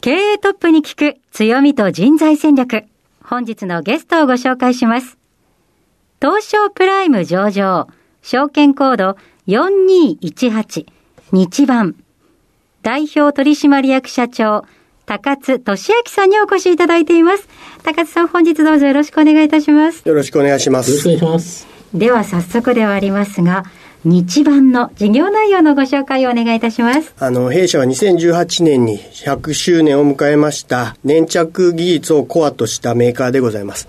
経営トップに聞く強みと人材戦略。本日のゲストをご紹介します。東証プライム上場、証券コード4218、日番、代表取締役社長、高津俊明さんにお越しいただいています。高津さん、本日どうぞよろしくお願いいたします。よろしくお願いします。よろしくお願いします。では早速ではありますが、日版の事業内容のご紹介をお願いいたします。あの、弊社は2018年に100周年を迎えました粘着技術をコアとしたメーカーでございます。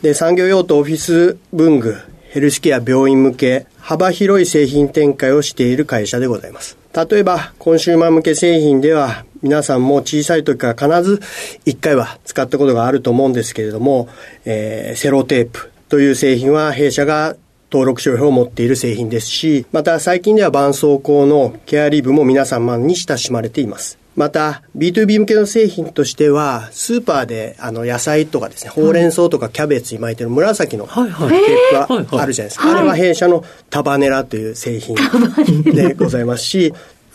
で、産業用途オフィス文具、ヘルスケア病院向け、幅広い製品展開をしている会社でございます。例えば、コンシューマー向け製品では、皆さんも小さい時から必ず1回は使ったことがあると思うんですけれども、えー、セロテープという製品は弊社が登録商標を持っている製品ですし、また最近では絆創膏のケアリブも皆様に親しまれています。また、B2B 向けの製品としては、スーパーであの野菜とかですね、ほうれん草とかキャベツに巻いてる紫のテープがあるじゃないですか。あれは弊社のタバネラという製品でございますし、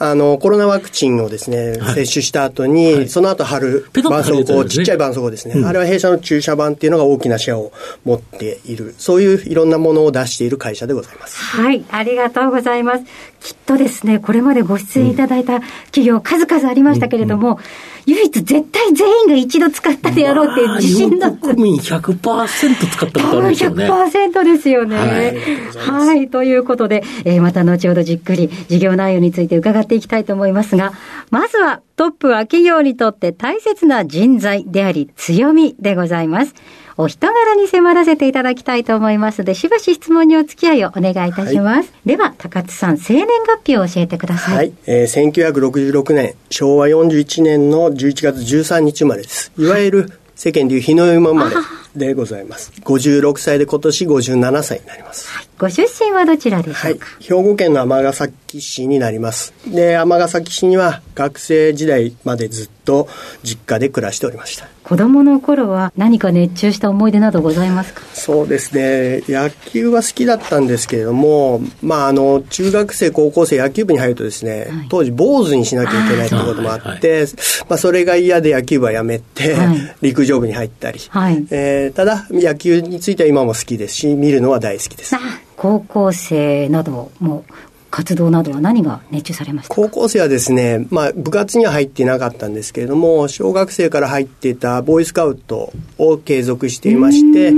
あの、コロナワクチンをですね、はい、接種した後に、はい、その後貼る絆創膏、ちっちゃい絆創膏ですね、うん、あれは弊社の注射版っていうのが大きなシェアを持っている、そういういろんなものを出している会社でございます。はい、ありがとうございます。きっとですね、これまでご出演いただいた企業、数々ありましたけれども、うん。うん唯一絶対全員が一度使ったでやろうっていう自信だった。国民100%使ったことあるんですよね。100%ですよね。はい。はい、ということで、えー、また後ほどじっくり事業内容について伺っていきたいと思いますが、まずはトップは企業にとって大切な人材であり強みでございます。お人柄に迫らせていただきたいと思いますので、しばし質問にお付き合いをお願いいたします。はい、では、高津さん、生年月日を教えてください。はい。えー、1966年、昭和41年の11月13日生まれです。いわゆる世間でいう日の山生まれでございます。56歳で今年57歳になります。はい、ご出身はどちらでしょうか、はい、兵庫県の尼崎市になります。で、尼崎市には学生時代までずっと実家で暮らしておりました。子供の頃は何か熱中した思い出などございますか？そうですね。野球は好きだったんですけれども、まあ、あの、中学生、高校生、野球部に入るとですね、はい、当時坊主にしなきゃいけないということもあって、まあ、それが嫌で野球部はやめて、はい、陸上部に入ったり、はい、えー、ただ、野球については今も好きですし、見るのは大好きです。高校生なども活動などは何が熱中されました高校生はですね、まあ、部活には入っていなかったんですけれども、小学生から入っていたボーイスカウトを継続していまして、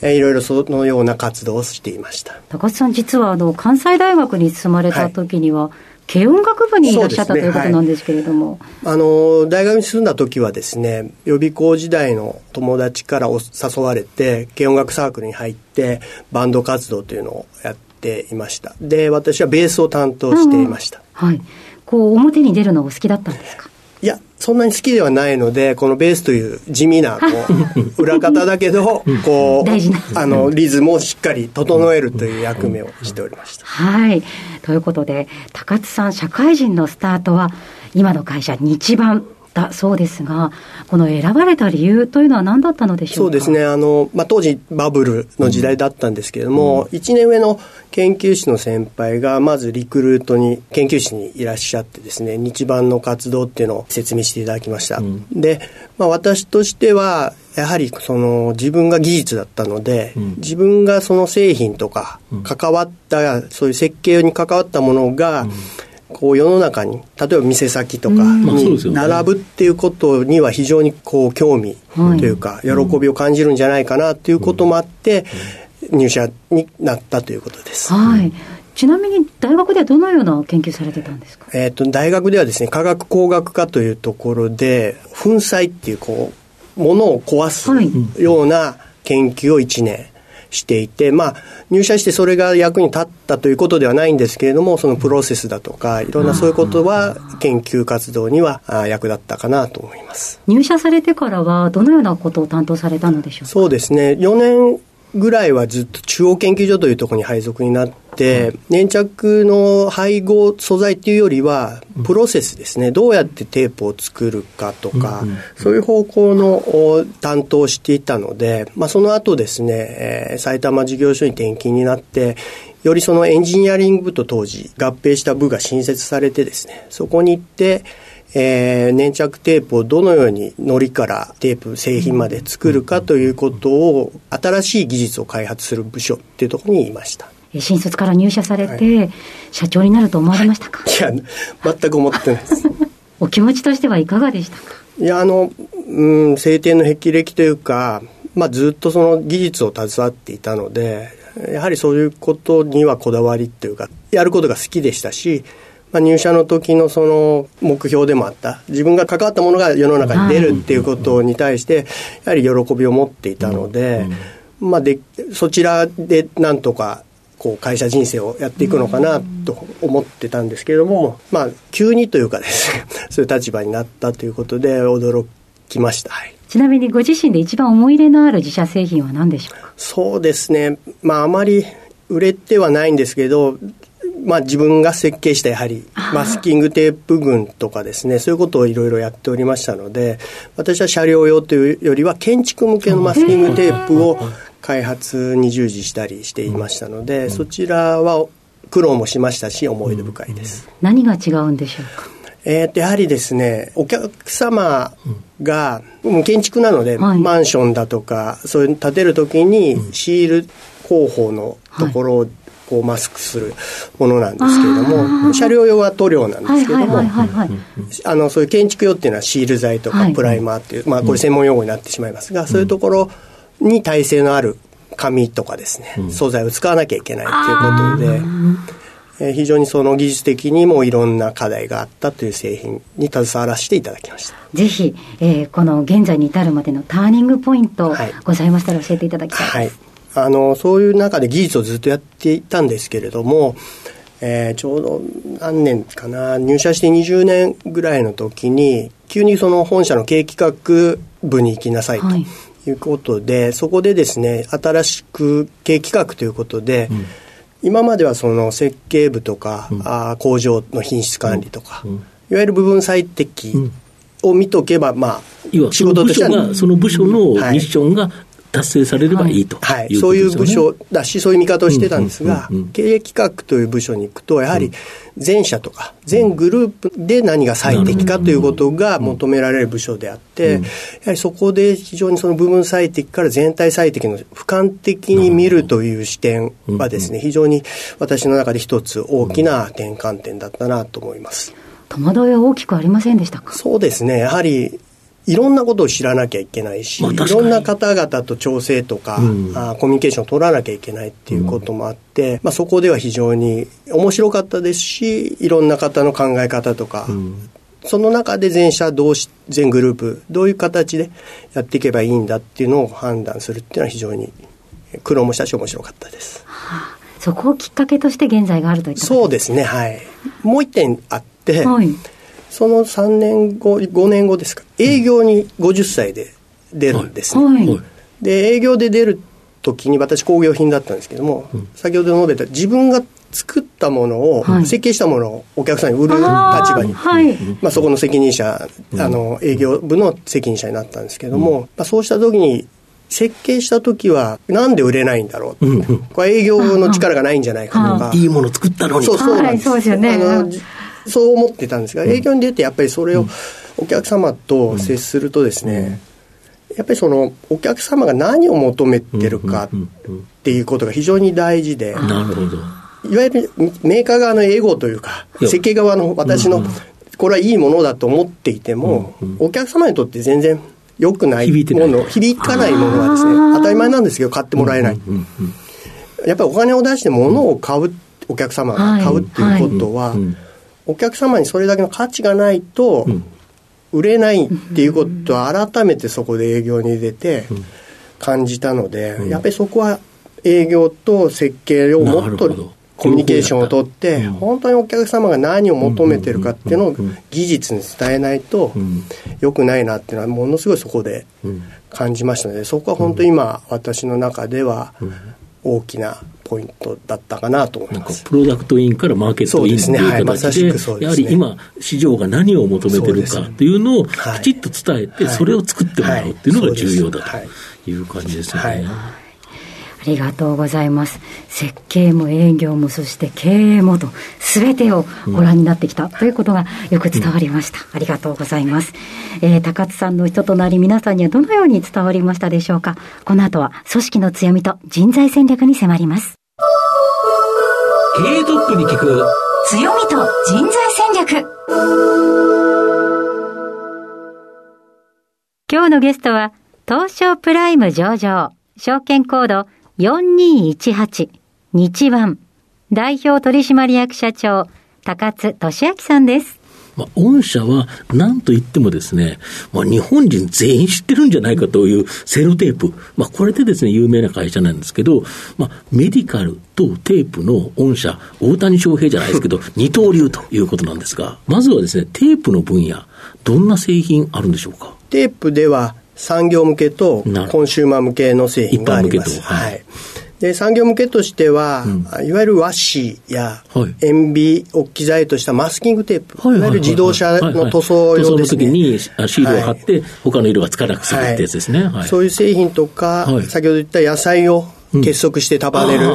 えいろいろそのような活動をしていました。高津さん、実はあの関西大学に進まれた時には、はい。軽音楽部にいらっしゃった、ね、ということなんですけれども、はい、あの大学に住んだ時はですね予備校時代の友達から誘われて軽音楽サークルに入ってバンド活動というのをやってていました。で私はベースを担当していました、うん、はい。こう表に出るのお好きだったんですか？いやそんなに好きではないのでこのベースという地味なこう裏方だけど こうあのリズムをしっかり整えるという役目をしておりました。はい。ということで高津さん社会人のスタートは今の会社日版だそうですが、この選ばれた理由というのは何だったのでしょうそうですね、あのまあ、当時、バブルの時代だったんですけれども、うん、1年上の研究室の先輩が、まずリクルートに、研究室にいらっしゃってですね、日版の活動っていうのを説明していただきました。うん、で、まあ、私としては、やはりその自分が技術だったので、うん、自分がその製品とか関わった、そういう設計に関わったものが、こう世の中に例えば店先とかに並ぶっていうことには非常にこう興味というか喜びを感じるんじゃないかなということもあって入社になったということです。はい。ちなみに大学ではどのような研究されてたんですか、えっ、と、大学ではですね、科学工学科というところで、粉砕っていう、こう、ものを壊すような研究を1年していて、まあ、入社してそれが役に立ったということではないんですけれども、そのプロセスだとか、いろんなそういうことは研究活動には役立ったかなと思います。入社されてからは、どのようなことを担当されたのでしょうか？そうですね。4年ぐらいはずっと中央研究所というところに配属になって、粘着の配合素材っていうよりは、プロセスですね、どうやってテープを作るかとか、そういう方向の担当していたので、まあ、その後ですね、えー、埼玉事業所に転勤になって、よりそのエンジニアリング部と当時合併した部が新設されてですね、そこに行って、えー、粘着テープをどのように糊からテープ製品まで作るかということを新しい技術を開発する部署っていうところにいました。新卒から入社されて、はい、社長になると思われましたか、い、や全く思ってないです。お気持ちとしてはいかがでしたか？いやあの、うん、晴天の霹靂というか、まあ、ずっとその技術を携わっていたのでやはりそういうことにはこだわりっていうかやることが好きでしたしまあ、入社の時のその目標でもあった。自分が関わったものが世の中に出るっていうことに対してやはり喜びを持っていたので,、まあ、でそちらでなんとかこう会社人生をやっていくのかなと思ってたんですけれども、まあ、急にというかですね そういう立場になったということで驚きました。はい。ちなみにご自身で一番思い入れのある自社製品は何でしょうか？そうですね、まあ、あまり売れてはないんですけど、まあ、自分が設計したやはりマスキングテープ群とかですねそういうことをいろいろやっておりましたので私は車両用というよりは建築向けのマスキングテープを開発に従事したりしていましたので、そちらは苦労もしましたし思い出深いです、何が違うんでしょうか？えー、やはりですねお客様が、建築なので、はい、マンションだとかそういう建てる時にシール方法のところをこうマスクするものなんですけれども車両用は塗料なんですけれどもあのそういう建築用っていうのはシール剤とかプライマーっていう、まあ、これ専門用語になってしまいますが、そういうところに耐性のある紙とかですね、素材を使わなきゃいけないということで。え非常にその技術的にもいろんな課題があったという製品に携わらせていただきました。ぜひ、えー、この現在に至るまでのターニングポイント、ございましたら教えていただきたい。です、はいあのそういう中で技術をずっとやっていたんですけれども、えー、ちょうど何年かな入社して20年ぐらいの時に急にその本社の経営企画部に行きなさいと。い。うことで、はい、そこでですね新しく経営企画ということで、うん、今まではその設計部とか、うん、あ工場の品質管理とか、うん、いわゆる部分最適を見とけば、まあ、仕事としてはその部署のミッションが達成されればい。いと、はい、そういう部署だし、そういう見方をしてたんですが、経営企画という部署に行くと、やはり全社とか、全グループで何が最適かということが求められる部署であって、やはりそこで非常にその部分最適から全体最適の俯瞰的に見るという視点はですね、非常に私の中で一つ大きな転換点だったなと思います。戸惑いは大きくありませんでしたか？そうですね。やはりいろんなことを知らなきゃいけないし、まあ、いろんな方々と調整とか、うん、あコミュニケーションを取らなきゃいけないっていうこともあって、うん、まあ、そこでは非常に面白かったですしいろんな方の考え方とか、うん、その中で全社同士全グループどういう形でやっていけばいいんだっていうのを判断するっていうのは非常に苦労もしたし面白かったです。はあ、そこをきっかけとして現在があるといったそうですね。はい。もう一点あって、はいその3年後、5年後ですか、営業に50歳で出るんですね。はい。はい、で、営業で出る時に私工業品だったんですけども、うん、先ほど述べた自分が作ったものを、はい、設計したものをお客さんに売る立場に、はい、まあ、そこの責任者、あの営業部の責任者になったんですけども、まあ、そうした時に設計した時はなんで売れないんだろう、うん、これ営業の力がないんじゃないかとか、いいもの作ったのに。そうそうなんです、そうですよね。あのそう思ってたんですが、営業に出てやっぱりそれをお客様と接するとですね、やっぱりそのお客様が何を求めてるかっていうことが非常に大事で。なるほど。いわゆるメーカー側のエゴというか、設計側の私の、これはいいものだと思っていても、お客様にとって全然良くないもの、響かないものはですね、当たり前なんですけど、買ってもらえない。やっぱりお金を出して物を買う、お客様が買うっていうことは、お客様にそれだけの価値がないと、売れないっていうことは改めてそこで営業に出て感じたので、やっぱりそこは営業と設計をもっとコミュニケーションをとって、本当にお客様が何を求めてるかっていうのを技術に伝えないとよくないなっていうのはものすごいそこで感じましたのでそこは本当に今私の中では大きなポイントだったかなと思います。プロダクトインからマーケットインという形で、でね。やはり今、市場が何を求めてるかというのをきちっと伝えて、それを作ってもらうっていうのが重要だとい。う感じですよね。ありがとうございます。設計も営業もそして経営もと、すべてをご覧になってきたということがよく伝わりました。うん、ありがとうございます。えー、高津さんの人となり皆さんにはどのように伝わりましたでしょうか。この後は組織の強みと人材戦略に迫ります。経営トップに聞く。強みと人材戦略。今日のゲストは東証プライム上場証券コード4218日番代表取締役社長高津俊明さんです。まあ、御社は何と言ってもですね、まあ、日本人全員知ってるんじゃないかというセロテープ。まあ、これでですね、有名な会社なんですけど、まあ、メディカルとテープの御社、大谷翔平じゃないですけど、二刀流ということなんですが、まずはですね、テープの分野、どんな製品あるんでしょうか？テープでは、産業向けとコンシューマー向けの製品があります。はい、で産業向けとしては、うん、いわゆる和紙や塩ビを機材としたマスキングテープ、はい、いわゆる自動車の塗装用ですね。塗装の時にシールを貼って、はい、他の色がつかなくするってやつですね。はい、そういう製品とか、先ほど言った野菜を結束して束ねる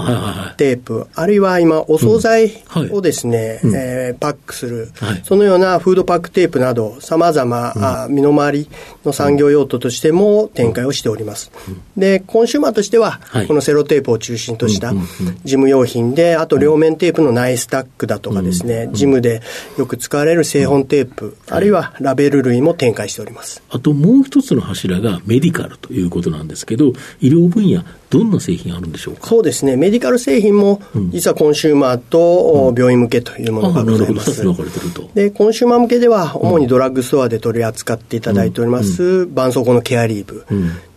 テープ、あるいは今、お惣菜をですね、えパックする、そのようなフードパックテープなど、さまざま身の回りの産業用途としても展開をしております。で、コンシューマーとしては、このセロテープを中心とした事務用品で、あと両面テープのナイスタックだとかですね、事務でよく使われる製本テープ、あるいはラベル類も展開しております。あともう一つの柱がメディカルということなんですけど、医療分野、どんな製品あるんでしょうか？そうですね、メディカル製品も、実はコンシューマーと病院向けというものがございます。で、コンシューマー向けでは、主にドラッグストアで取り扱っていただいております、絆創膏のケアリーブ。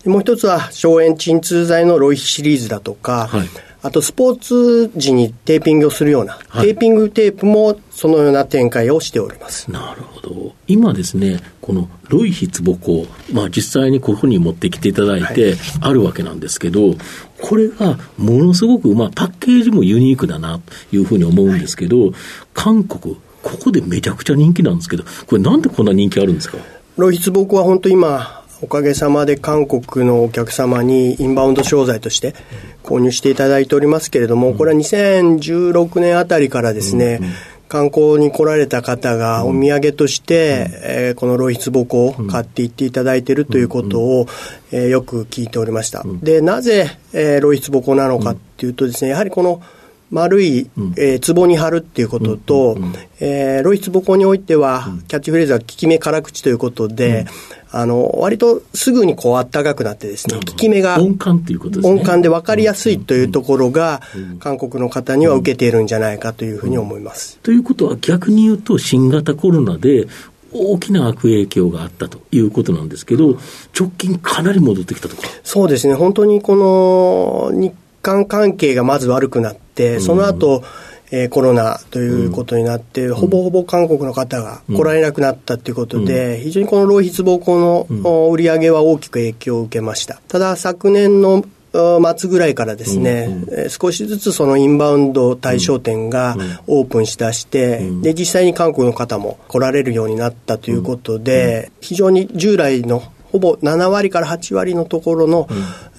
もう一つは、消炎鎮痛剤のロイヒシリーズだとか、はいあとスポーツ時にテーピングをするような、はい、テーピングテープもそのような展開をしております。なるほど。今ですね、このロイヒツボコ、まあ実際にここに持ってきていただいてあるわけなんですけど、はい、これがものすごく、まあパッケージもユニークだなというふうに思うんですけど、はい、韓国、ここでめちゃくちゃ人気なんですけど、これなんでこんな人気あるんですか？ロイヒツボコは本当今、おかげさまで韓国のお客様にインバウンド商材として購入していただいておりますけれども、これは2016年あたりからですね、観光に来られた方がお土産として、えー、このロイヒツボコを買っていっていただいているということを、えー、よく聞いておりました。で、なぜ、えー、ロイヒツボコなのかっていうとですね、やはりこの丸い、えー、壺に貼るっていうことと、うん、えー、ロイツボコにおいては、キャッチフレーズは効き目辛口ということで、あの、割とすぐにこう暖かくなってですね、効き目が、温感ということですね。温感で分かりやすいというところが、韓国の方には受けているんじゃないかというふうに思います。ということは逆に言うと、新型コロナで、大きな悪影響があったということなんですけど、直近かなり戻ってきたとか。そうですね、本当にこの日韓関係がまず悪くなって、その後、うんえー、コロナということになって、うん、ほぼほぼ韓国の方が来られなくなったということで、うん、非常にこの浪費膀胱の売り上げは大きく影響を受けました。ただ昨年の末ぐらいからですね、うんうん、少しずつそのインバウンド対象店がオープンしだして、うん、で実際に韓国の方も来られるようになったということで、非常に従来のほぼ7割から8割のところの、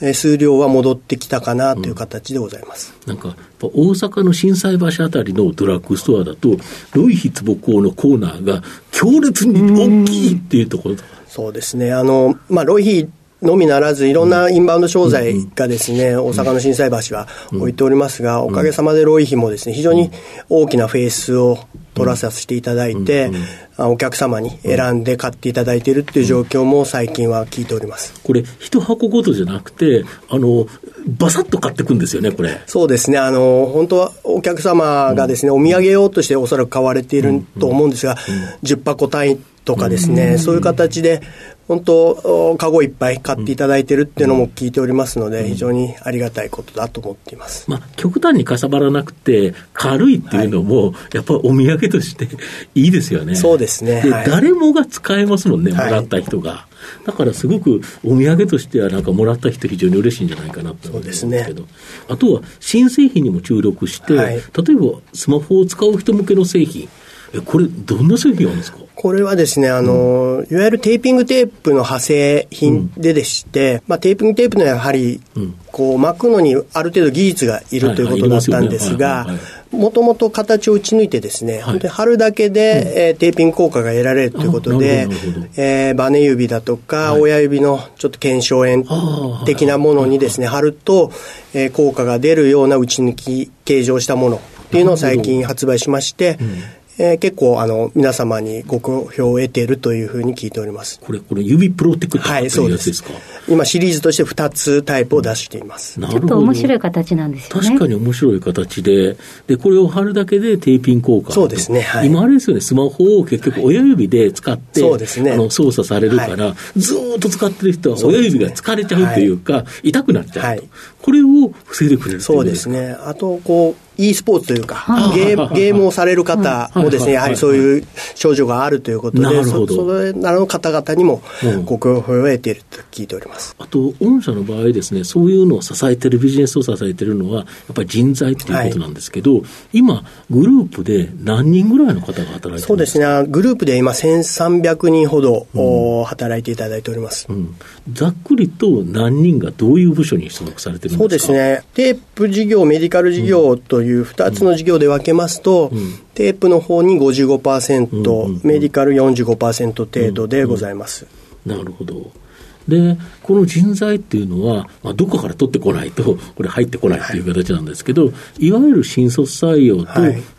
うん、数量は戻ってきたかなという形でございます、うん、なんか、大阪の心斎橋あたりのドラッグストアだと、ロイヒツボコのコーナーが強烈に大きいっていうところ、そうですね、あのまあ、ロイヒのみならず、いろんなインバウンド商材がですね、大阪の心斎橋は置いておりますが、おかげさまでロイヒもですね、非常に大きなフェースを取らさせていただいて、お客様に選んで買っていただいているっていう状況も最近は聞いております。これ、一箱ごとじゃなくて、あのばさっと買っていくんですよね、これ。そうですね、あの本当はお客様がですね、お土産用としておそらく買われていると思うんですが、10箱単位とかですね、そういう形で、本当、カゴいっぱい買っていただいてるっていうのも聞いておりますので、非常にありがたいことだと思っています。まあ、極端にかさばらなくて、軽いっていうのも、やっぱりお土産として いいですよね。そうですね。で、はい、誰もが使えますもんね、もらった人が。だからすごくお土産としては、なんかもらった人、非常に嬉しいんじゃないかなと思うんですけど、ね、あとは新製品にも注力して、はい、例えばスマホを使う人向けの製品、えこれ、どんな製品なんですか？これはですね、あの、いわゆるテーピングテープの派生品ででして、まあ、テーピングテープのやはり、こう、巻くのにある程度技術がいるということだったんですが、もともと形を打ち抜いてですね、本当に貼るだけで、えテーピング効果が得られるということで、えバネ指だとか、親指のちょっと腱鞘炎的なものにですね、貼ると、え効果が出るような打ち抜き形状したものっていうのを最近発売しまして、えー、結構あの皆様にご好評を得ているというふうに聞いております。これ、これ、指プロテクトというやつですか、はい、今、シリーズとして2つタイプを出しています、うん、ちょっと面白い形なんですよね。確かに面白い形で、でこれを貼るだけでテーピン効果そうですね、はい、今、あれですよね、スマホを結局、親指で使って、そうですね、あの操作されるから、はい、ずっと使ってる人は親指が疲れちゃうというか、痛くなっちゃうと、これを防いでくれるそうですね、あとこう e スポーツというか、ゲー ゲームをされる方もですね、やはりそういう症状があるということで、そそれなの方々にもご好評を得ていると聞いております。あと、御社の場合ですね、そういうのを支えてる、ビジネスを支えてるのは、やっぱり人材っていうことなんですけど、はい、今、グループで何人ぐらいの方が働いてるんですか？そうですね、グループで今、1300人ほど、うん、働いていただいております、うん、ざっくりと何人がどういう部署に所属されてるんですか？そうですね、テープ事業、メディカル事業という2つの事業で分けますと、うん、テープの方に55%、うんうん、メディカル45%程度でございます。なるほど。で、この人材っていうのは、まあ、どこから取ってこないと、これ入ってこないっていう形なんですけど、はい、いわゆる新卒採用と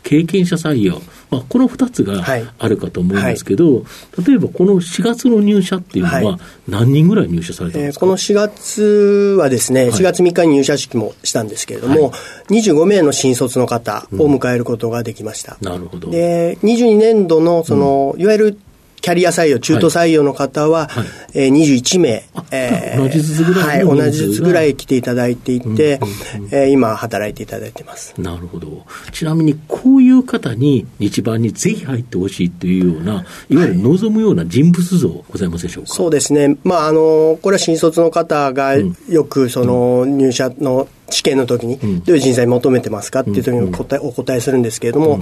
経験者採用、はい、まあ、この2つがあるかと思うんですけど、はい、例えばこの4月の入社っていうのは、何人ぐらい入社されたんですか、えー、この4月はですね、4月3日に入社式もしたんですけれども、はい、25名の新卒の方を迎えることができました。うん、なるほど。で、22年度の、その、うん、いわゆるキャリア採用、中途採用の方は、はい。えー、21名、えー、同じずつぐらい、はい、同じずつぐらい来ていただいていて、うんうんうん、えー、今、働いていただいてます。なるほど。ちなみに、こういう方に日版にぜひ入ってほしいというような、いわゆる望むような人物像、ございますでしょうか、そうですね。まあ、あの、これは新卒の方がよく、その、入社の、試験の時に、どういう人材求めてますかっていう時にお答えお答えするんですけれども、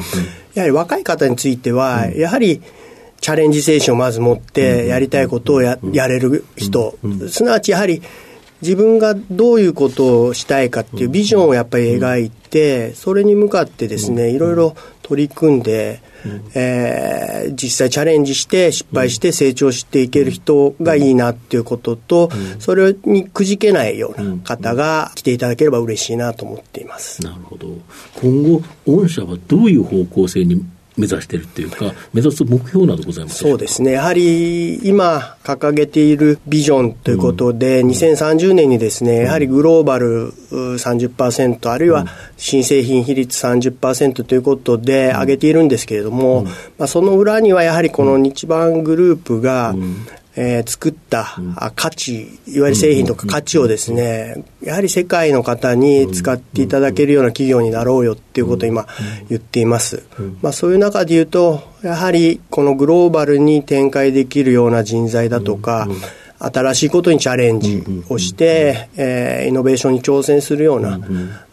やはり若い方については、やはり、チャレンジ精神をまず持ってやりたいことをややれる人、すなわちやはり自分がどういうことをしたいかっていうビジョンをやっぱり描いて、それに向かってですね、いろいろ取り組んで、えー、実際チャレンジして失敗して成長していける人がいいなっていうことと、それにくじけないような方が来ていただければ嬉しいなと思っています。なるほど。今後、御社はどういう方向性に目指しているっていうか、目指す目標などございますそうですね、やはり今、掲げているビジョンということで、うん、2030年にですね、やはりグローバル30%、あるいは新製品比率30%ということで上げているんですけれども、うん、まあ、その裏にはやはりこの日版グループが、うんえー、作った、価値、いわゆる製品とか価値をですね、やはり世界の方に使っていただけるような企業になろうよっていうことを今言っています。まあそういう中で言うと、やはりこのグローバルに展開できるような人材だとか、新しいことにチャレンジをして、えー、イノベーションに挑戦するような、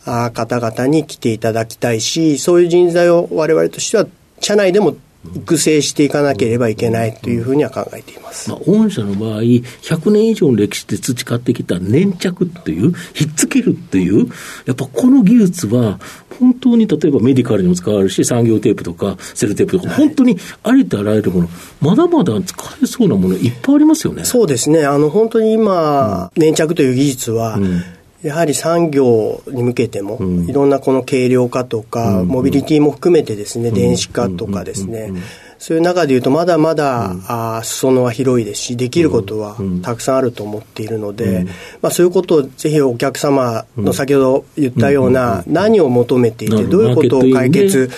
あ方々に来ていただきたいし、そういう人材を我々としては社内でも育成していかなければいけないというふうには考えています。まあ、御社の場合、100年以上の歴史で培ってきた粘着っていう、ひっつけるっていう、やっぱこの技術は、本当に例えばメディカルにも使われるし、産業テープとかセルテープとか、本当にありとあらゆるもの、まだまだ使えそうなものいっぱいありますよね。そうですね。あの、本当に今、粘着という技術は、うんやはり産業に向けても、いろんなこの軽量化とか、モビリティも含めてですね、電子化とかですね、そういう中でいうと、まだまだ、うん、あ裾野は広いですし、できることはたくさんあると思っているので、うん、まあ、そういうことをぜひお客様の先ほど言ったような、何を求めていて、どういうことを解決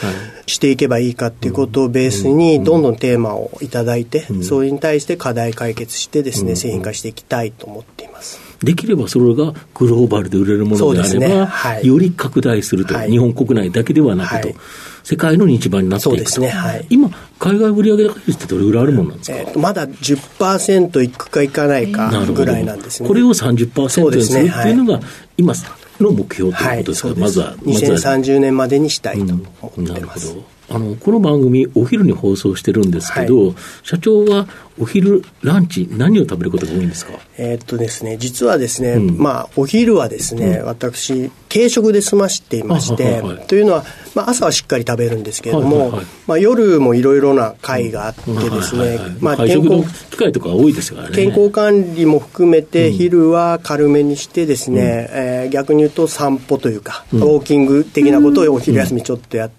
していけばいいかっていうことをベースに、どんどんテーマをいただいて、それに対して課題解決してですね、製品化していきたいと思っています。できればそれがグローバルで売れるものであれば、ね。はい、より拡大すると、はい、日本国内だけではなくと、はい、世界の日番になっていくと、ね。はい、今、海外売上高率ってどれぐらいあるものなんですか、えー、まだ10%いくかいかないかぐらいなんですね。これを30%にするっていうのが、今の目標ということですか、まずは。2030年までにしたいと思ってます。うんあの、この番組、お昼に放送してるんですけど、はい、社長はお昼、ランチ、何を食べることが多いんですか？えー、っとですね、実はですね、うん、まあ、お昼はですね、うん、私、軽食で済ましていまして、はいはい、というのは、まあ、朝はしっかり食べるんですけれども、はいはいはい、まあ、夜もいろいろな会があってですね、まあ、健康機会とか多いですからね。健康管理も含めて、昼は軽めにしてですね、うん、えー、逆に言うと散歩というか、ウォーキング的なことをお昼休みちょっとやって、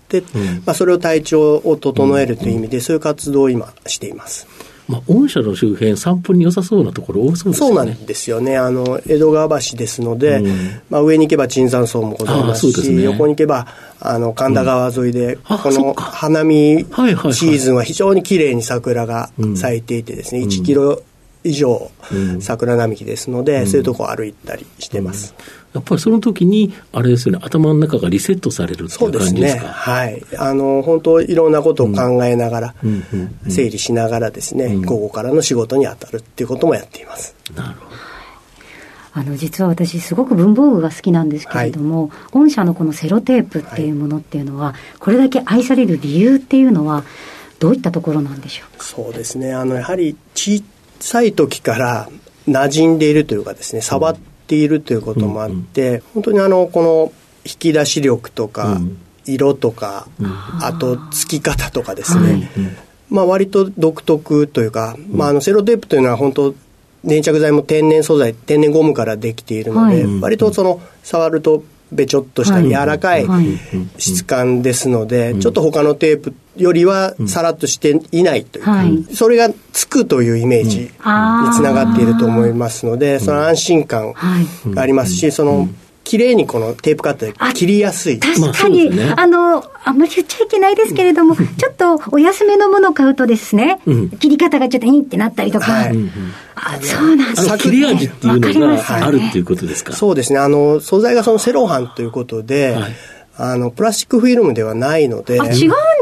まあ、それを体調を整えるという意味で、そういう活動を今しています。まあ、御社の周辺、散歩に良さそうなところ多そうですね。そうなんですよね。あの、江戸川橋ですので、うん、まあ、上に行けば椿山荘もございますし、すね、横に行けば、あの、神田川沿いで、うん、この花見シーズンは非常に綺麗に桜が咲いていてですね、1キロ以上桜並木ですので、そういうとこ歩いたりしてます。やっぱりその時に、あれですよね、頭の中がリセットされるっていう感じですか？そうですね。はい。あの、本当いろんなことを考えながら、整理しながらですね、午後からの仕事に当たるっていうこともやっています。なるほど。あの実は私すごく文房具が好きなんですけれども、はい、御社のこのセロテープっていうものっていうのは、はい、これだけ愛される理由っていうのはどういったところなんでしょう？そうですねあのやはり小さい時から馴染んでいるというかですね触っているということもあって、うん、本当にあのこの引き出し力とか、うん、色とか、うん、あと付き方とかですね、まあ割と独特というか、まあ、あのセロテープというのは本当粘着剤も天然素材天然ゴムからできているので、はい、割とその触るとべちょっとした柔らかい質感ですので、ちょっと他のテープよりはさらっとしていないというか、それがつくというイメージにつながっていると思いますので、その安心感がありますし、その綺麗にこのテープカットで切りやすい。確かに、ね、あの、あんまり言っちゃいけないですけれども、ちょっとお安めのものを買うとですね、うん、切り方がちょっといいってなったりとか、はい、あそうなんです。ね。切れ味っていうのがあるっていうことですか、そうですね。あの、素材がそのセロハンということで、はい。あの、プラスチックフィルムではないので。あ、違うんで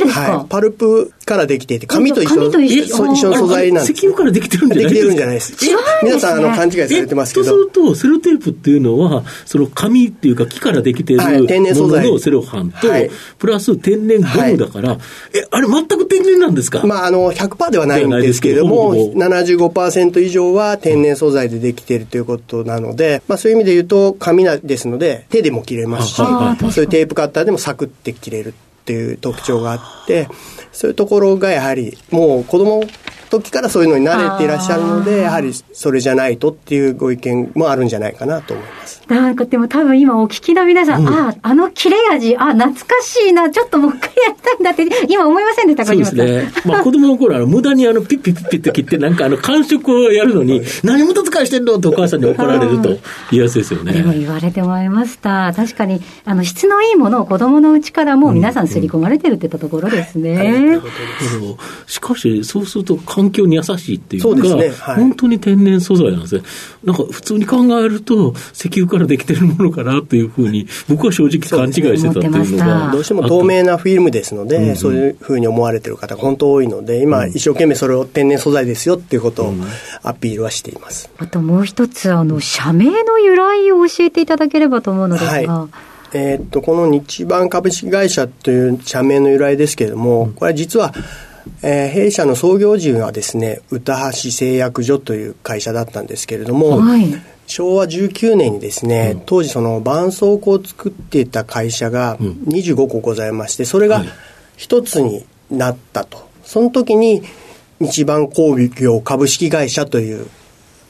すか、はい、パルプからできていて、紙と一緒と一緒。一緒の素材なんです。石油からできてるんじゃないできてるんじゃないです。違うんです、ね、皆さん、あの、勘違いされてますけど。そうすると、セロテープっていうのは、その紙っていうか木からできてるもののセロハンと、はい、プラス天然ゴムだから、はい、え、あれ全く天然なんですか？まあ、あの、100%ではないんですけれども、75%以上は天然素材でできているということなので、まあ、そういう意味で言うと、紙ですので、手でも切れますし、そういうテープカッターでもサクッって切れるっていう特徴があってそういうところがやはりもう子供時からそういうのに慣れていらっしゃるのでやはりそれじゃないとっていうご意見もあるんじゃないかなと思います。なんかでも多分今お聞きの皆さん、うん、ああ、あの切れ味、あ懐かしいな、ちょっともう一回やったんだって、今思いませんでしたか、そうですね。まあ子供の頃、あの無駄にあのピッピッピッピッって切って、なんかあの感触をやるのに、何無駄遣いしてんのってお母さんに怒られると言いやすいですよね。でも言われてもらいました。確かに、あの質のいいものを子供のうちからも皆さん刷り込まれてるっていったところですね。うんうん、しかし、そうすると環境に優しいっていうか、うね。はい、本当に天然素材なんですね。なんか普通に考えると、石油からできてるものかなというふうに、僕は正直勘違いしてたっていうのが。どうしても透明なフィルムですので、そういうふうに思われてる方が本当多いので、今、一生懸命それを天然素材ですよっていうことをアピールはしています。あともう一つ、あの、社名の由来を教えていただければと思うのですが。はい。えー、っとこの日版株式会社という社名の由来ですけれども、これは実はえー、弊社の創業時はですね、歌橋製薬所という会社だったんですけれども、はい、昭和19年にですね、うん、当時その絆創膏を作っていた会社が25個ございまして、それが一つになったと。その時に日版工業株式会社という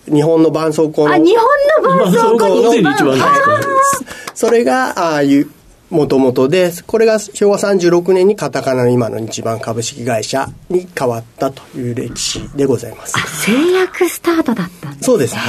日本の絆創膏の。あ、日本の絆創膏の。それが、ああいう、もともとで、これが昭和36年にカタカナの今の日版株式会社に変わったという歴史でございます。あ、製薬スタートだったんですね。そうですね。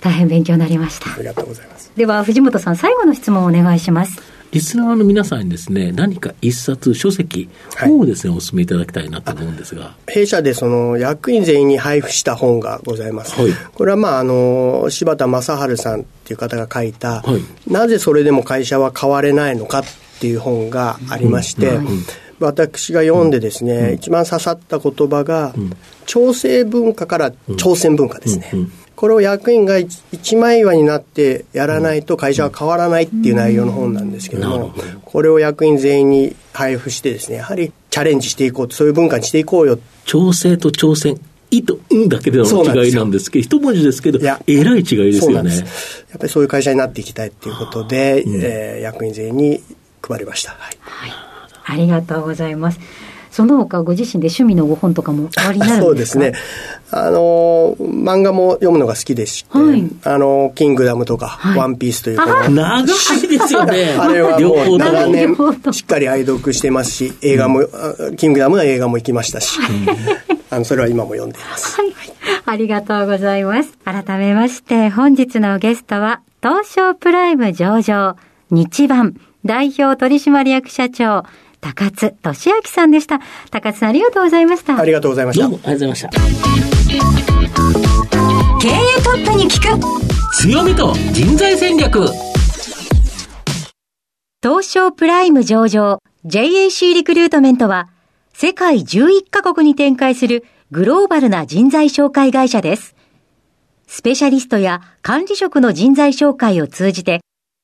大変勉強になりました。ありがとうございます。では、藤本さん、最後の質問をお願いします。リスナーの皆さんにですね、何か一冊、書籍、本をですね、お勧めいただきたいなと思うんですが。弊社でその役員全員に配布した本がございます。はい、これはまあ、あの、柴田正治さんっていう方が書いた、はい、なぜそれでも会社は変われないのかっていう本がありまして、うん。私が読んでですね、うん、一番刺さった言葉が、うん、調整文化から挑戦文化ですね。うんこれを役員が一枚岩になってやらないと会社は変わらないっていう内容の本なんですけども、これを役員全員に配布してですね、やはりチャレンジしていこうと、そういう文化にしていこうよ。調整と挑戦。いと、うんだけでの違いなんですけど、一文字ですけど、えらい違いですよね。やっぱりそういう会社になっていきたいっていうことで、うん、えー、役員全員に配りました。はい。はい、ありがとうございます。その他ご自身で趣味のご本とかもおありになるんですか？そうですね。あの、漫画も読むのが好きでして、はい、あの、キングダムとか、はい、ワンピースという長いですよね。あれはもう長年しっかり愛読してますし、映画も、うん、キングダムの映画も行きましたし、あの、それは今も読んでいます。はい。ありがとうございます。改めまして、本日のゲストは、東証プライム上場、日版代表取締役社長、高津俊明さんでした。高津さんありがとうございました。ありがとうございました。どうもありがとうございました。経営トップに聞く強みと人材戦略東証プライム上場 JAC リクルートメントは世界11カ国に展開するグローバルな人材紹介会社です。スペシャリストや管理職の人材紹介を通じて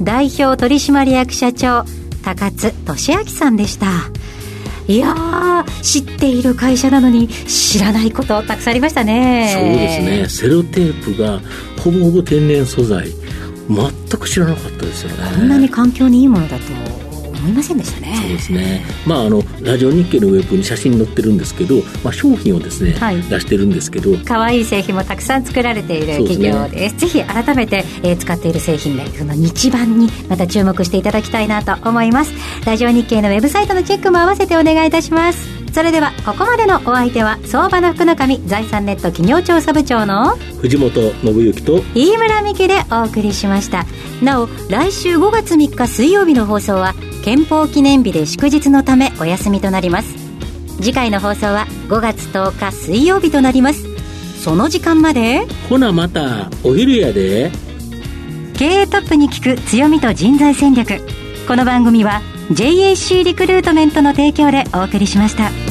代表取締役社長高津俊明さんでした。いや知っている会社なのに知らないことたくさんありましたね。そうですね。セロテープがほぼほぼ天然素材。全く知らなかったですよね。こんなに環境にいいものだと思いませんでしたね。そうですね。まああのラジオ日経のウェブに写真載ってるんですけど、まあ、商品をですね、はい、出してるんですけど可愛い製品もたくさん作られている企業です、ね、ぜひ改めて、えー、使っている製品でその日版にまた注目していただきたいなと思います。ラジオ日経のウェブサイトのチェックも合わせてお願いいたします。それではここまでのお相手は相場の福の神財産ネット企業調査部長の藤本信之と飯村美希でお送りしました。なお来週5月3日水曜日の放送は憲法記念日で祝日のためお休みとなります。次回の放送は5月10日水曜日となります。その時間までほなまたお昼やで。経営トップに聞く強みと人材戦略。この番組は JAC リクルートメントの提供でお送りしました。